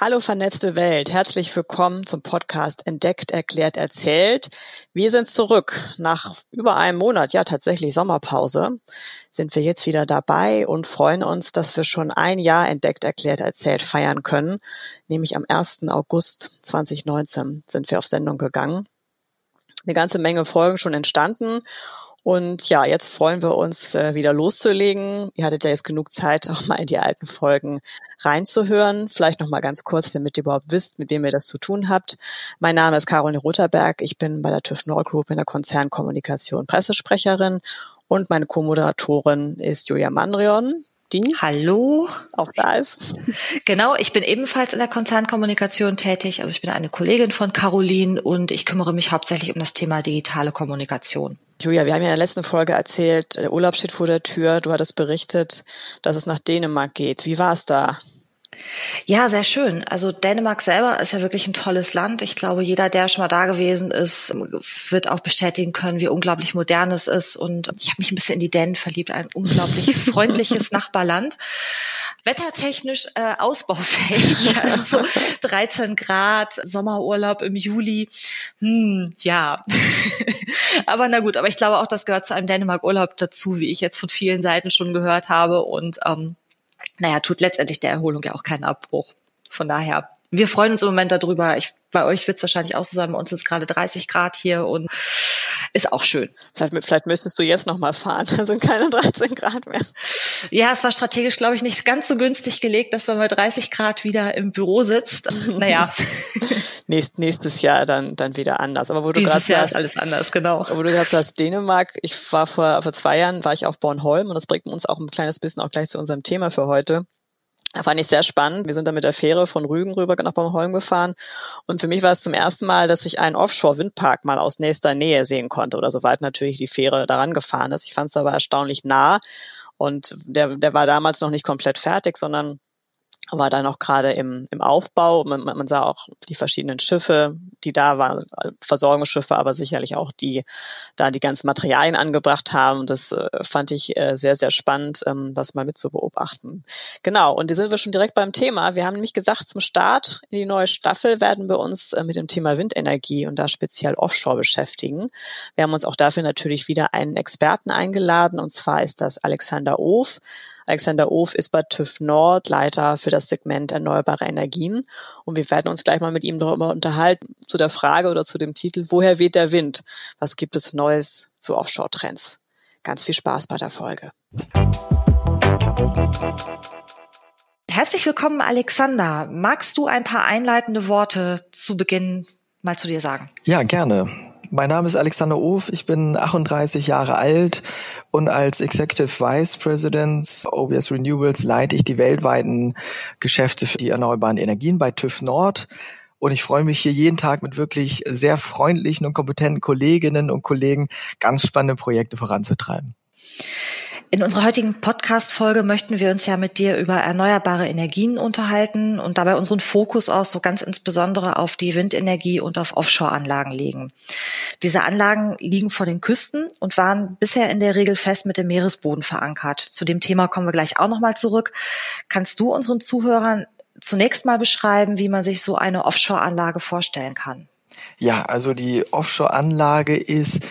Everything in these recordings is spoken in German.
Hallo vernetzte Welt, herzlich willkommen zum Podcast Entdeckt, Erklärt, Erzählt. Wir sind zurück. Nach über einem Monat, ja tatsächlich Sommerpause, sind wir jetzt wieder dabei und freuen uns, dass wir schon ein Jahr Entdeckt, Erklärt, Erzählt feiern können. Nämlich am 1. August 2019 sind wir auf Sendung gegangen. Eine ganze Menge Folgen schon entstanden und ja, jetzt freuen wir uns, äh, wieder loszulegen. Ihr hattet ja jetzt genug Zeit, auch mal in die alten Folgen reinzuhören. Vielleicht noch mal ganz kurz, damit ihr überhaupt wisst, mit wem ihr das zu tun habt. Mein Name ist Caroline Rotherberg. Ich bin bei der TÜV Nord Group in der Konzernkommunikation Pressesprecherin und meine Co-Moderatorin ist Julia Mandrion die Hallo. auch da ist. Genau, ich bin ebenfalls in der Konzernkommunikation tätig. Also ich bin eine Kollegin von Caroline und ich kümmere mich hauptsächlich um das Thema digitale Kommunikation. Julia, wir haben ja in der letzten Folge erzählt, der Urlaub steht vor der Tür. Du hattest berichtet, dass es nach Dänemark geht. Wie war es da? Ja, sehr schön. Also Dänemark selber ist ja wirklich ein tolles Land. Ich glaube, jeder, der schon mal da gewesen ist, wird auch bestätigen können, wie unglaublich modern es ist. Und ich habe mich ein bisschen in die Dänen verliebt. Ein unglaublich freundliches Nachbarland. Wettertechnisch äh, ausbaufähig, also so 13 Grad, Sommerurlaub im Juli. Hm, ja. aber na gut, aber ich glaube auch, das gehört zu einem Dänemark-Urlaub dazu, wie ich jetzt von vielen Seiten schon gehört habe. Und ähm, naja, tut letztendlich der Erholung ja auch keinen Abbruch. Von daher, wir freuen uns im Moment darüber. Ich, bei euch wird es wahrscheinlich auch so sein. Bei uns ist gerade 30 Grad hier und ist auch schön. Vielleicht, vielleicht müsstest du jetzt noch mal fahren. Da sind keine 13 Grad mehr. Ja, es war strategisch, glaube ich, nicht ganz so günstig gelegt, dass man bei 30 Grad wieder im Büro sitzt. Naja. Nächst, nächstes Jahr dann, dann wieder anders. Aber wo du gerade ist alles anders, genau. Wo du gerade sagst, Dänemark. Ich war vor, vor zwei Jahren, war ich auf Bornholm und das bringt uns auch ein kleines bisschen auch gleich zu unserem Thema für heute. Da fand ich sehr spannend. Wir sind da mit der Fähre von Rügen rüber nach Bornholm gefahren. Und für mich war es zum ersten Mal, dass ich einen Offshore-Windpark mal aus nächster Nähe sehen konnte oder soweit natürlich die Fähre daran gefahren ist. Ich fand es aber erstaunlich nah. Und der, der war damals noch nicht komplett fertig, sondern war da noch gerade im, im Aufbau. Man, man sah auch die verschiedenen Schiffe, die da waren, Versorgungsschiffe, aber sicherlich auch die da die ganzen Materialien angebracht haben. Das äh, fand ich äh, sehr, sehr spannend, ähm, das mal mit zu beobachten. Genau, und da sind wir schon direkt beim Thema. Wir haben nämlich gesagt, zum Start in die neue Staffel werden wir uns äh, mit dem Thema Windenergie und da speziell Offshore beschäftigen. Wir haben uns auch dafür natürlich wieder einen Experten eingeladen, und zwar ist das Alexander Of. Alexander Of ist bei TÜV Nord Leiter für das Segment erneuerbare Energien. Und wir werden uns gleich mal mit ihm darüber unterhalten, zu der Frage oder zu dem Titel, woher weht der Wind? Was gibt es Neues zu Offshore-Trends? Ganz viel Spaß bei der Folge. Herzlich willkommen, Alexander. Magst du ein paar einleitende Worte zu Beginn mal zu dir sagen? Ja, gerne. Mein Name ist Alexander Of, ich bin 38 Jahre alt und als Executive Vice President OBS Renewables leite ich die weltweiten Geschäfte für die erneuerbaren Energien bei TÜV Nord. Und ich freue mich hier jeden Tag mit wirklich sehr freundlichen und kompetenten Kolleginnen und Kollegen ganz spannende Projekte voranzutreiben. In unserer heutigen Podcast-Folge möchten wir uns ja mit dir über erneuerbare Energien unterhalten und dabei unseren Fokus auch so ganz insbesondere auf die Windenergie und auf Offshore-Anlagen legen. Diese Anlagen liegen vor den Küsten und waren bisher in der Regel fest mit dem Meeresboden verankert. Zu dem Thema kommen wir gleich auch nochmal zurück. Kannst du unseren Zuhörern zunächst mal beschreiben, wie man sich so eine Offshore-Anlage vorstellen kann? Ja, also die Offshore-Anlage ist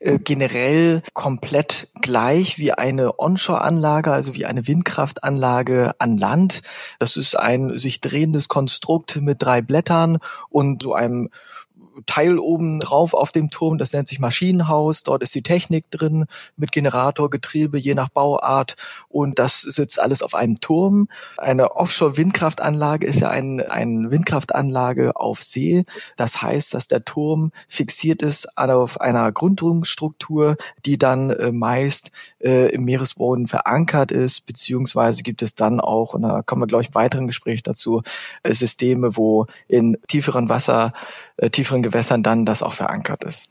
äh, generell komplett gleich wie eine Onshore-Anlage, also wie eine Windkraftanlage an Land. Das ist ein sich drehendes Konstrukt mit drei Blättern und so einem Teil oben drauf auf dem Turm, das nennt sich Maschinenhaus. Dort ist die Technik drin mit Generator, Getriebe, je nach Bauart. Und das sitzt alles auf einem Turm. Eine Offshore-Windkraftanlage ist ja ein, eine Windkraftanlage auf See. Das heißt, dass der Turm fixiert ist auf einer Grundstruktur, die dann äh, meist äh, im Meeresboden verankert ist, beziehungsweise gibt es dann auch, und da kommen wir, glaube ich, im weiteren Gespräch dazu, äh, Systeme, wo in tieferen Wasser äh, tieferen Gewässern dann das auch verankert ist.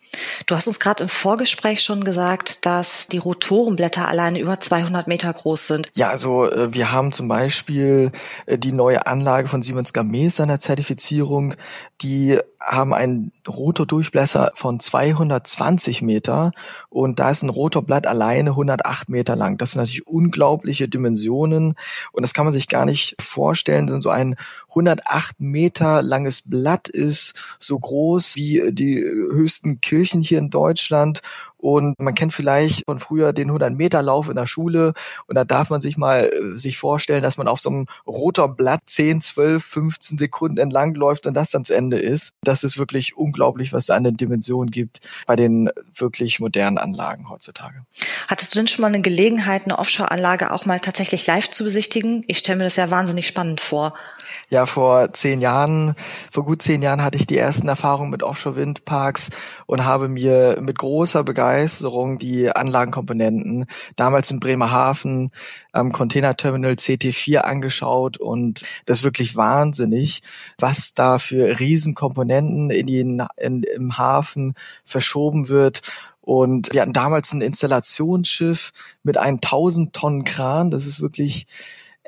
Du hast uns gerade im Vorgespräch schon gesagt, dass die Rotorenblätter alleine über 200 Meter groß sind. Ja, also äh, wir haben zum Beispiel äh, die neue Anlage von Siemens Gamesa in der Zertifizierung, die haben einen Rotordurchblätter von 220 Meter und da ist ein Rotorblatt alleine 108 Meter lang. Das sind natürlich unglaubliche Dimensionen und das kann man sich gar nicht vorstellen, denn so ein 108 Meter langes Blatt ist so groß wie die höchsten Kirchen hier in Deutschland und man kennt vielleicht von früher den 100-Meter-Lauf in der Schule. Und da darf man sich mal äh, sich vorstellen, dass man auf so einem roter Blatt 10, 12, 15 Sekunden entlang läuft und das dann zu Ende ist. Das ist wirklich unglaublich, was da an den Dimensionen gibt bei den wirklich modernen Anlagen heutzutage. Hattest du denn schon mal eine Gelegenheit, eine Offshore-Anlage auch mal tatsächlich live zu besichtigen? Ich stelle mir das ja wahnsinnig spannend vor. Ja, vor zehn Jahren, vor gut zehn Jahren hatte ich die ersten Erfahrungen mit Offshore-Windparks und habe mir mit großer Begeisterung die Anlagenkomponenten damals in Bremerhaven am Containerterminal CT4 angeschaut und das ist wirklich wahnsinnig, was da für Riesenkomponenten in den, in, im Hafen verschoben wird und wir hatten damals ein Installationsschiff mit einem 1000 Tonnen Kran. Das ist wirklich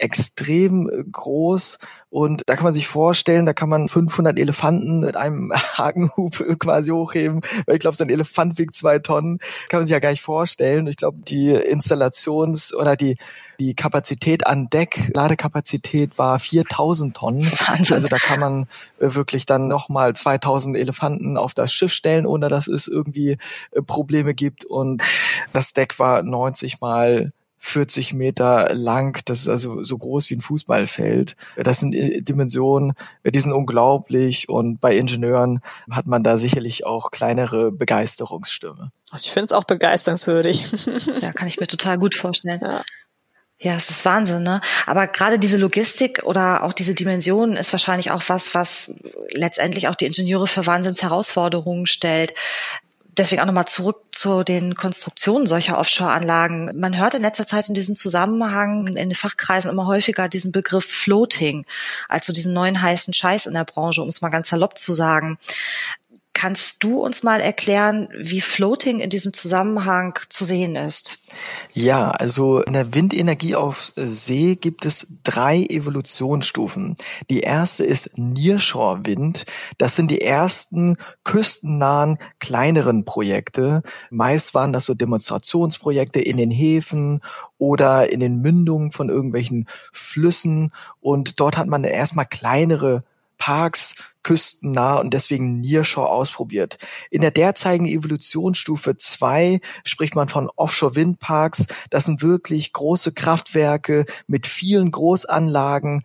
extrem äh, groß und da kann man sich vorstellen, da kann man 500 Elefanten mit einem Hakenhub quasi hochheben, weil ich glaube, so ein Elefant wiegt zwei Tonnen, kann man sich ja gar nicht vorstellen. Ich glaube, die Installations- oder die die Kapazität an Deck, Ladekapazität war 4000 Tonnen. Wahnsinn. Also da kann man äh, wirklich dann nochmal 2000 Elefanten auf das Schiff stellen, ohne dass es irgendwie äh, Probleme gibt. Und das Deck war 90 mal 40 Meter lang, das ist also so groß wie ein Fußballfeld. Das sind äh, Dimensionen, die sind unglaublich und bei Ingenieuren hat man da sicherlich auch kleinere Begeisterungsstimme. Also ich finde es auch begeisterungswürdig. Ja, kann ich mir total gut vorstellen. Ja. Ja, es ist Wahnsinn, ne? Aber gerade diese Logistik oder auch diese Dimensionen ist wahrscheinlich auch was, was letztendlich auch die Ingenieure für Wahnsinnsherausforderungen stellt deswegen auch nochmal zurück zu den Konstruktionen solcher Offshore-Anlagen. Man hört in letzter Zeit in diesem Zusammenhang in den Fachkreisen immer häufiger diesen Begriff Floating, also diesen neuen heißen Scheiß in der Branche, um es mal ganz salopp zu sagen. Kannst du uns mal erklären, wie Floating in diesem Zusammenhang zu sehen ist? Ja, also in der Windenergie auf See gibt es drei Evolutionsstufen. Die erste ist Nearshore-Wind. Das sind die ersten küstennahen kleineren Projekte. Meist waren das so Demonstrationsprojekte in den Häfen oder in den Mündungen von irgendwelchen Flüssen. Und dort hat man erstmal kleinere Parks küstennah und deswegen Nearshore ausprobiert. In der derzeitigen Evolutionsstufe 2 spricht man von Offshore-Windparks. Das sind wirklich große Kraftwerke mit vielen Großanlagen,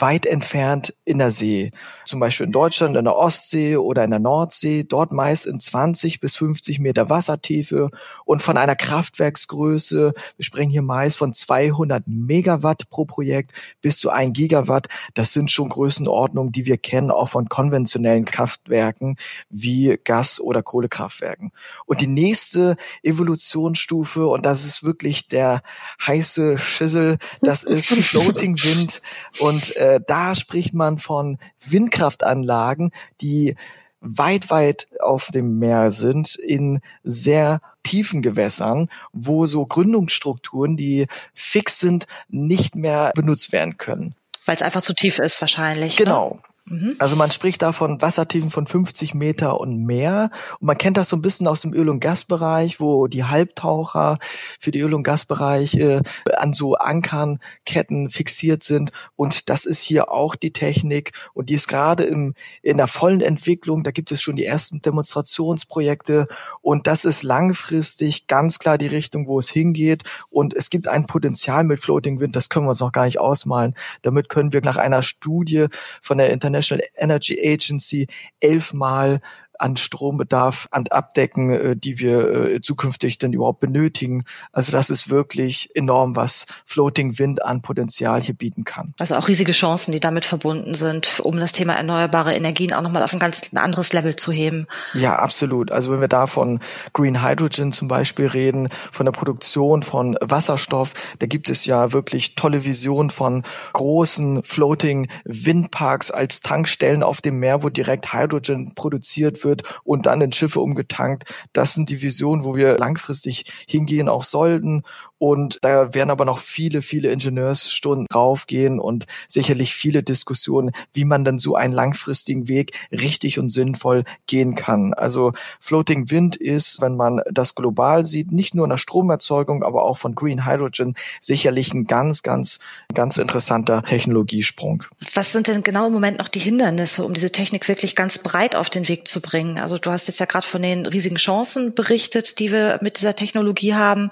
weit entfernt in der See. Zum Beispiel in Deutschland in der Ostsee oder in der Nordsee, dort meist in 20 bis 50 Meter Wassertiefe und von einer Kraftwerksgröße, wir sprechen hier meist von 200 Megawatt pro Projekt bis zu 1 Gigawatt. Das sind schon Größenordnungen, die wir kennen, auch von konventionellen Kraftwerken wie Gas- oder Kohlekraftwerken. Und die nächste Evolutionsstufe, und das ist wirklich der heiße Schissel, das ist Floating Wind und äh, da spricht man von Windkraftanlagen, die weit, weit auf dem Meer sind, in sehr tiefen Gewässern, wo so Gründungsstrukturen, die fix sind, nicht mehr benutzt werden können. Weil es einfach zu tief ist wahrscheinlich. Ne? Genau. Ne? Mhm. Also man spricht da von Wassertiefen von 50 Meter und mehr. Und man kennt das so ein bisschen aus dem Öl- und Gasbereich, wo die Halbtaucher für die Öl- und Gasbereiche äh, an so Ankernketten fixiert sind. Und das ist hier auch die Technik. Und die ist gerade im, in der vollen Entwicklung. Da gibt es schon die ersten Demonstrationsprojekte. Und das ist langfristig ganz klar die Richtung, wo es hingeht. Und es gibt ein Potenzial mit Floating Wind. Das können wir uns noch gar nicht ausmalen. Damit können wir nach einer Studie von der Internet International Energy Agency elfmal an Strombedarf an abdecken, äh, die wir äh, zukünftig denn überhaupt benötigen. Also das ist wirklich enorm, was Floating Wind an Potenzial hier bieten kann. Also auch riesige Chancen, die damit verbunden sind, um das Thema erneuerbare Energien auch nochmal auf ein ganz anderes Level zu heben. Ja, absolut. Also wenn wir da von Green Hydrogen zum Beispiel reden, von der Produktion von Wasserstoff, da gibt es ja wirklich tolle Visionen von großen Floating Windparks als Tankstellen auf dem Meer, wo direkt Hydrogen produziert wird und dann in Schiffe umgetankt. Das sind die Visionen, wo wir langfristig hingehen auch sollten. Und da werden aber noch viele, viele Ingenieursstunden draufgehen und sicherlich viele Diskussionen, wie man dann so einen langfristigen Weg richtig und sinnvoll gehen kann. Also Floating Wind ist, wenn man das global sieht, nicht nur in der Stromerzeugung, aber auch von Green Hydrogen sicherlich ein ganz, ganz, ganz interessanter Technologiesprung. Was sind denn genau im Moment noch die Hindernisse, um diese Technik wirklich ganz breit auf den Weg zu bringen? Also du hast jetzt ja gerade von den riesigen Chancen berichtet, die wir mit dieser Technologie haben.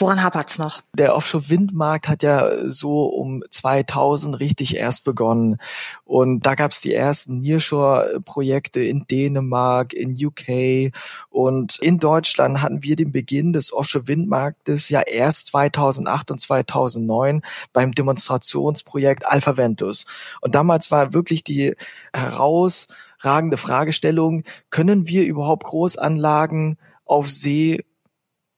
Woran hapert's noch? Der Offshore-Windmarkt hat ja so um 2000 richtig erst begonnen. Und da gab's die ersten Nearshore-Projekte in Dänemark, in UK. Und in Deutschland hatten wir den Beginn des Offshore-Windmarktes ja erst 2008 und 2009 beim Demonstrationsprojekt Alpha Ventus. Und damals war wirklich die herausragende Fragestellung, können wir überhaupt Großanlagen auf See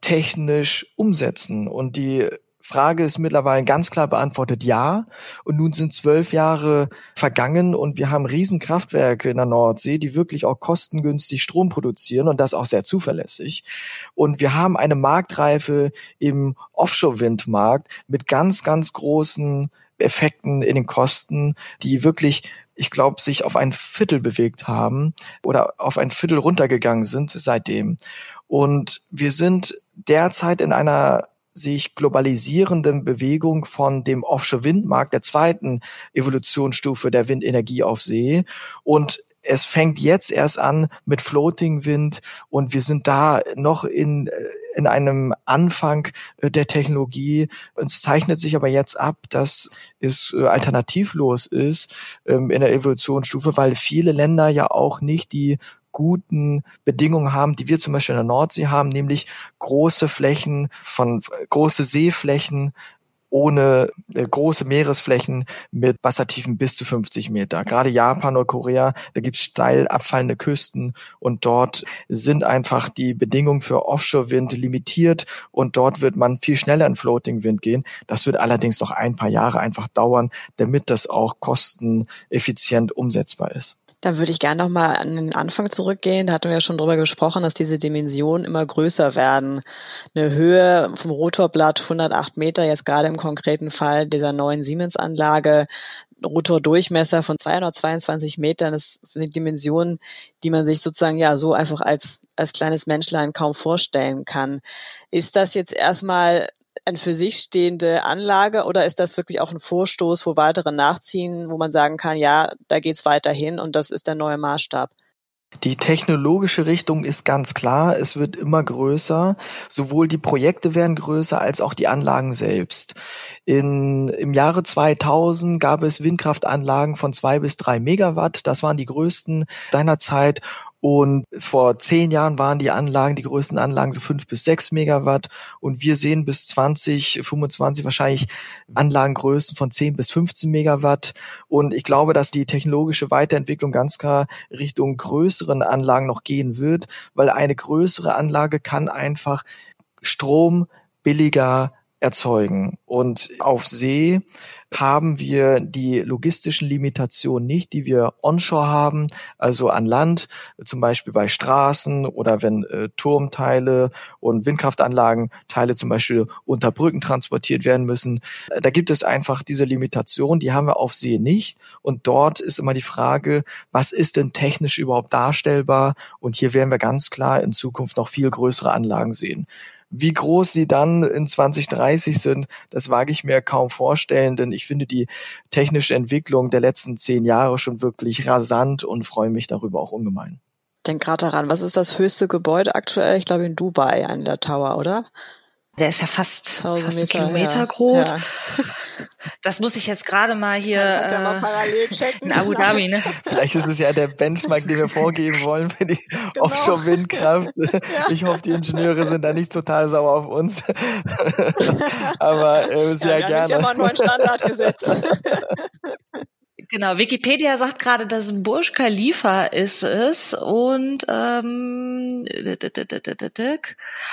technisch umsetzen? Und die Frage ist mittlerweile ganz klar beantwortet ja. Und nun sind zwölf Jahre vergangen und wir haben Riesenkraftwerke in der Nordsee, die wirklich auch kostengünstig Strom produzieren und das auch sehr zuverlässig. Und wir haben eine Marktreife im Offshore-Windmarkt mit ganz, ganz großen Effekten in den Kosten, die wirklich ich glaube, sich auf ein Viertel bewegt haben oder auf ein Viertel runtergegangen sind seitdem. Und wir sind derzeit in einer sich globalisierenden Bewegung von dem Offshore-Windmarkt, der zweiten Evolutionsstufe der Windenergie auf See. Und es fängt jetzt erst an mit Floating Wind und wir sind da noch in, äh, in einem Anfang äh, der Technologie. Es zeichnet sich aber jetzt ab, dass es äh, alternativlos ist ähm, in der Evolutionsstufe, weil viele Länder ja auch nicht die guten Bedingungen haben, die wir zum Beispiel in der Nordsee haben, nämlich große Flächen von große Seeflächen ohne äh, große Meeresflächen mit Wassertiefen bis zu 50 Meter. Gerade Japan oder Korea, da gibt es steil abfallende Küsten und dort sind einfach die Bedingungen für Offshore-Wind limitiert und dort wird man viel schneller in Floating-Wind gehen. Das wird allerdings noch ein paar Jahre einfach dauern, damit das auch kosteneffizient umsetzbar ist. Da würde ich gerne nochmal an den Anfang zurückgehen. Da hatten wir ja schon drüber gesprochen, dass diese Dimensionen immer größer werden. Eine Höhe vom Rotorblatt 108 Meter, jetzt gerade im konkreten Fall dieser neuen Siemens-Anlage, Rotordurchmesser von 222 Metern, das ist eine Dimension, die man sich sozusagen ja so einfach als, als kleines Menschlein kaum vorstellen kann. Ist das jetzt erstmal eine für sich stehende Anlage oder ist das wirklich auch ein Vorstoß, wo weitere nachziehen, wo man sagen kann, ja, da geht's weiterhin und das ist der neue Maßstab? Die technologische Richtung ist ganz klar. Es wird immer größer. Sowohl die Projekte werden größer als auch die Anlagen selbst. In, Im Jahre 2000 gab es Windkraftanlagen von zwei bis drei Megawatt. Das waren die größten seinerzeit. Und vor zehn Jahren waren die Anlagen, die größten Anlagen so fünf bis sechs Megawatt. Und wir sehen bis 2025 wahrscheinlich Anlagengrößen von zehn bis 15 Megawatt. Und ich glaube, dass die technologische Weiterentwicklung ganz klar Richtung größeren Anlagen noch gehen wird, weil eine größere Anlage kann einfach Strom billiger erzeugen. Und auf See haben wir die logistischen Limitationen nicht, die wir onshore haben, also an Land, zum Beispiel bei Straßen oder wenn äh, Turmteile und Windkraftanlagen Teile zum Beispiel unter Brücken transportiert werden müssen. Da gibt es einfach diese Limitation, die haben wir auf See nicht. Und dort ist immer die Frage, was ist denn technisch überhaupt darstellbar? Und hier werden wir ganz klar in Zukunft noch viel größere Anlagen sehen. Wie groß sie dann in 2030 sind, das wage ich mir kaum vorstellen, denn ich finde die technische Entwicklung der letzten zehn Jahre schon wirklich rasant und freue mich darüber auch ungemein. Denk gerade daran, was ist das höchste Gebäude aktuell? Ich glaube in Dubai, an der Tower, oder? Der ist ja fast, fast Meter, Kilometer ja. groß. Ja. Das muss ich jetzt gerade mal hier ja, äh, mal parallel checken. in Abu Dhabi. Ne? Vielleicht ist es ja der Benchmark, den wir vorgeben wollen für die genau. Offshore-Windkraft. Ja. Ich hoffe, die Ingenieure sind da nicht total sauer auf uns. Aber äh, sehr ja, gerne. Ja, mal einen neuen Standard gesetzt. Genau, Wikipedia sagt gerade, dass Burj Khalifa ist es und ähm,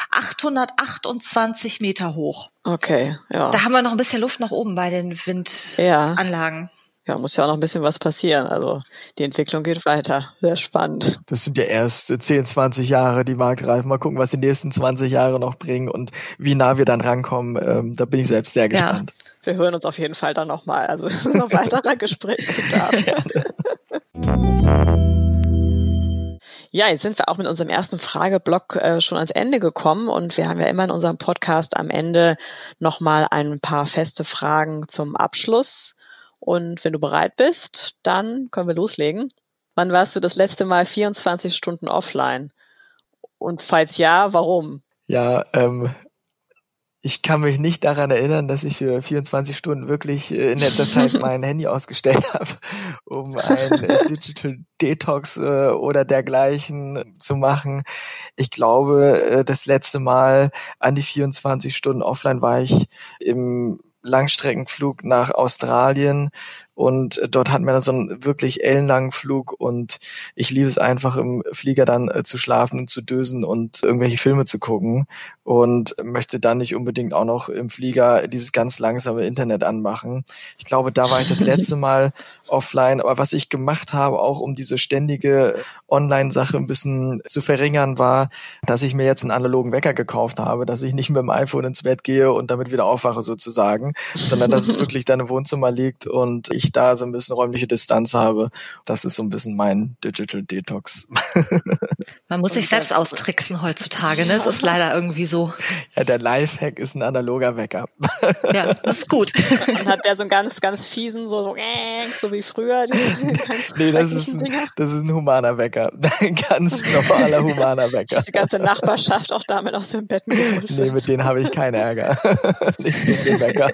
828 Meter hoch. Okay, ja. Da haben wir noch ein bisschen Luft nach oben bei den Windanlagen. Ja. ja, muss ja auch noch ein bisschen was passieren. Also die Entwicklung geht weiter. Sehr spannend. Das sind ja erst 10, 20 Jahre, die marktreifen. Mal gucken, was die nächsten 20 Jahre noch bringen und wie nah wir dann rankommen. Ähm, da bin ich selbst sehr gespannt. Ja wir hören uns auf jeden Fall dann nochmal. Also es ist noch weiterer Gesprächsbedarf. Ja, jetzt sind wir auch mit unserem ersten Frageblock äh, schon ans Ende gekommen und wir haben ja immer in unserem Podcast am Ende nochmal ein paar feste Fragen zum Abschluss. Und wenn du bereit bist, dann können wir loslegen. Wann warst du das letzte Mal 24 Stunden offline? Und falls ja, warum? Ja, ähm, ich kann mich nicht daran erinnern, dass ich für 24 Stunden wirklich äh, in letzter Zeit mein Handy ausgestellt habe, um ein äh, Digital Detox äh, oder dergleichen zu machen. Ich glaube, das letzte Mal an die 24 Stunden offline war ich im Langstreckenflug nach Australien und dort hatten wir dann so einen wirklich ellenlangen Flug und ich liebe es einfach im Flieger dann äh, zu schlafen und zu dösen und irgendwelche Filme zu gucken und möchte dann nicht unbedingt auch noch im Flieger dieses ganz langsame Internet anmachen. Ich glaube, da war ich das letzte Mal offline, aber was ich gemacht habe, auch um diese ständige Online-Sache ein bisschen zu verringern, war, dass ich mir jetzt einen analogen Wecker gekauft habe, dass ich nicht mit dem iPhone ins Bett gehe und damit wieder aufwache sozusagen, sondern dass es wirklich dann im Wohnzimmer liegt und ich ich da so ein bisschen räumliche Distanz habe. Das ist so ein bisschen mein Digital Detox. Man muss sich selbst austricksen heutzutage, ne? Es ist leider irgendwie so. Ja, der Lifehack ist ein analoger Wecker. Ja, das ist gut. Und hat der so einen ganz, ganz fiesen, so, so wie früher? nee, das ist, ein, das ist ein humaner Wecker. Ein ganz normaler humaner Wecker. Dass die ganze Nachbarschaft auch damit aus dem Bett mit Nee, mit denen habe ich keinen Ärger. Nicht mit dem Wecker.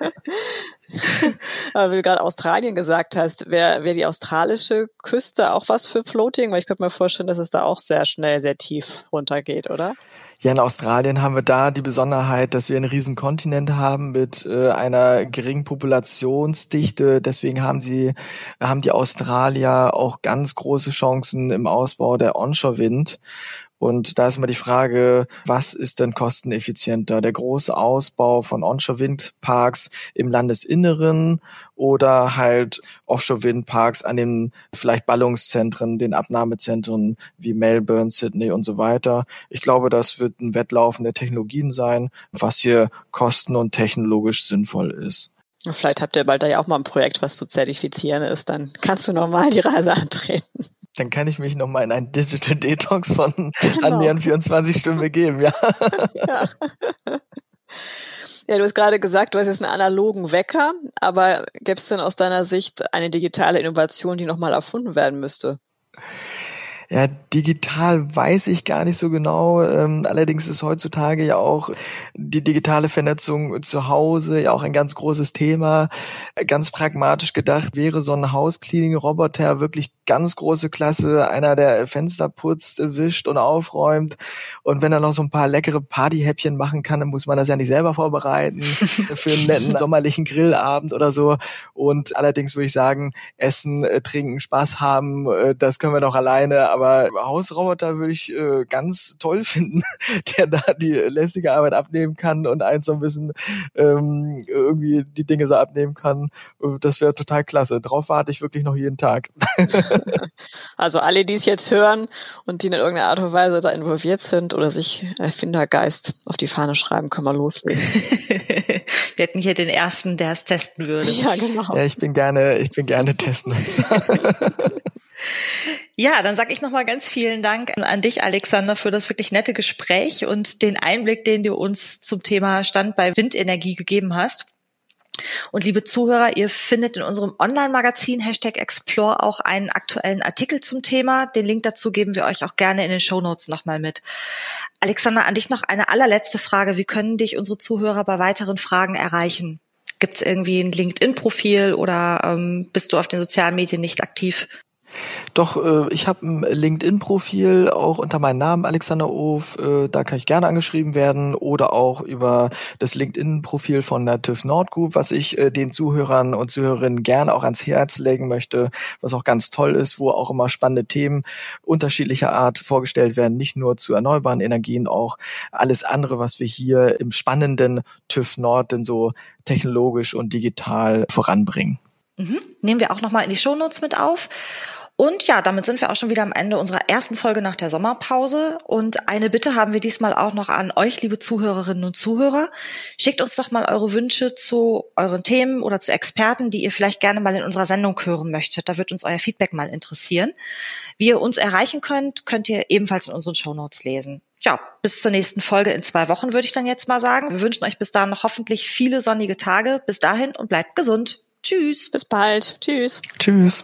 Aber wie du gerade Australien gesagt hast, wäre wär die australische Küste auch was für Floating? Weil ich könnte mir vorstellen, dass es da auch sehr schnell, sehr tief runtergeht, oder? Ja, in Australien haben wir da die Besonderheit, dass wir einen riesen Kontinent haben mit äh, einer geringen Populationsdichte. Deswegen haben sie, haben die Australier auch ganz große Chancen im Ausbau der Onshore-Wind. Und da ist immer die Frage, was ist denn kosteneffizienter? Der große Ausbau von Onshore-Windparks im Landesinneren oder halt Offshore-Windparks an den vielleicht Ballungszentren, den Abnahmezentren wie Melbourne, Sydney und so weiter. Ich glaube, das wird ein Wettlaufen der Technologien sein, was hier kosten- und technologisch sinnvoll ist. Vielleicht habt ihr bald da ja auch mal ein Projekt, was zu zertifizieren ist, dann kannst du nochmal die Reise antreten dann kann ich mich nochmal in einen Digital Detox von genau. annähernd 24 Stunden begeben, ja. ja. Ja, du hast gerade gesagt, du hast jetzt einen analogen Wecker, aber gäbe es denn aus deiner Sicht eine digitale Innovation, die nochmal erfunden werden müsste? Ja, digital weiß ich gar nicht so genau. Ähm, allerdings ist heutzutage ja auch die digitale Vernetzung zu Hause ja auch ein ganz großes Thema. Ganz pragmatisch gedacht wäre so ein House-Cleaning-Roboter wirklich ganz große Klasse. Einer, der Fenster putzt, wischt und aufräumt. Und wenn er noch so ein paar leckere Partyhäppchen machen kann, dann muss man das ja nicht selber vorbereiten für einen netten sommerlichen Grillabend oder so. Und allerdings würde ich sagen, Essen, äh, Trinken, Spaß haben, äh, das können wir doch alleine aber Hausroboter würde ich äh, ganz toll finden, der da die lästige Arbeit abnehmen kann und eins so ein bisschen ähm, irgendwie die Dinge so abnehmen kann. Das wäre total klasse. Drauf warte ich wirklich noch jeden Tag. also alle, die es jetzt hören und die in irgendeiner Art und Weise da involviert sind oder sich Erfindergeist auf die Fahne schreiben, können wir loslegen. wir hätten hier den ersten, der es testen würde. Ja, genau. Ja, ich bin gerne, ich bin gerne Testnutzer. Ja, dann sage ich nochmal ganz vielen Dank an dich, Alexander, für das wirklich nette Gespräch und den Einblick, den du uns zum Thema Stand bei Windenergie gegeben hast. Und liebe Zuhörer, ihr findet in unserem Online-Magazin Hashtag Explore auch einen aktuellen Artikel zum Thema. Den Link dazu geben wir euch auch gerne in den Show Notes nochmal mit. Alexander, an dich noch eine allerletzte Frage. Wie können dich unsere Zuhörer bei weiteren Fragen erreichen? Gibt es irgendwie ein LinkedIn-Profil oder ähm, bist du auf den sozialen Medien nicht aktiv? Doch, äh, ich habe ein LinkedIn-Profil, auch unter meinem Namen Alexander Of, äh, da kann ich gerne angeschrieben werden oder auch über das LinkedIn-Profil von der TÜV Nord Group, was ich äh, den Zuhörern und Zuhörerinnen gerne auch ans Herz legen möchte, was auch ganz toll ist, wo auch immer spannende Themen unterschiedlicher Art vorgestellt werden, nicht nur zu erneuerbaren Energien, auch alles andere, was wir hier im spannenden TÜV Nord denn so technologisch und digital voranbringen. Mhm. Nehmen wir auch nochmal in die Shownotes mit auf. Und ja, damit sind wir auch schon wieder am Ende unserer ersten Folge nach der Sommerpause. Und eine Bitte haben wir diesmal auch noch an euch, liebe Zuhörerinnen und Zuhörer. Schickt uns doch mal eure Wünsche zu euren Themen oder zu Experten, die ihr vielleicht gerne mal in unserer Sendung hören möchtet. Da wird uns euer Feedback mal interessieren. Wie ihr uns erreichen könnt, könnt ihr ebenfalls in unseren Shownotes lesen. Ja, bis zur nächsten Folge in zwei Wochen würde ich dann jetzt mal sagen. Wir wünschen euch bis dahin noch hoffentlich viele sonnige Tage. Bis dahin und bleibt gesund. Tschüss. Bis bald. Tschüss. Tschüss.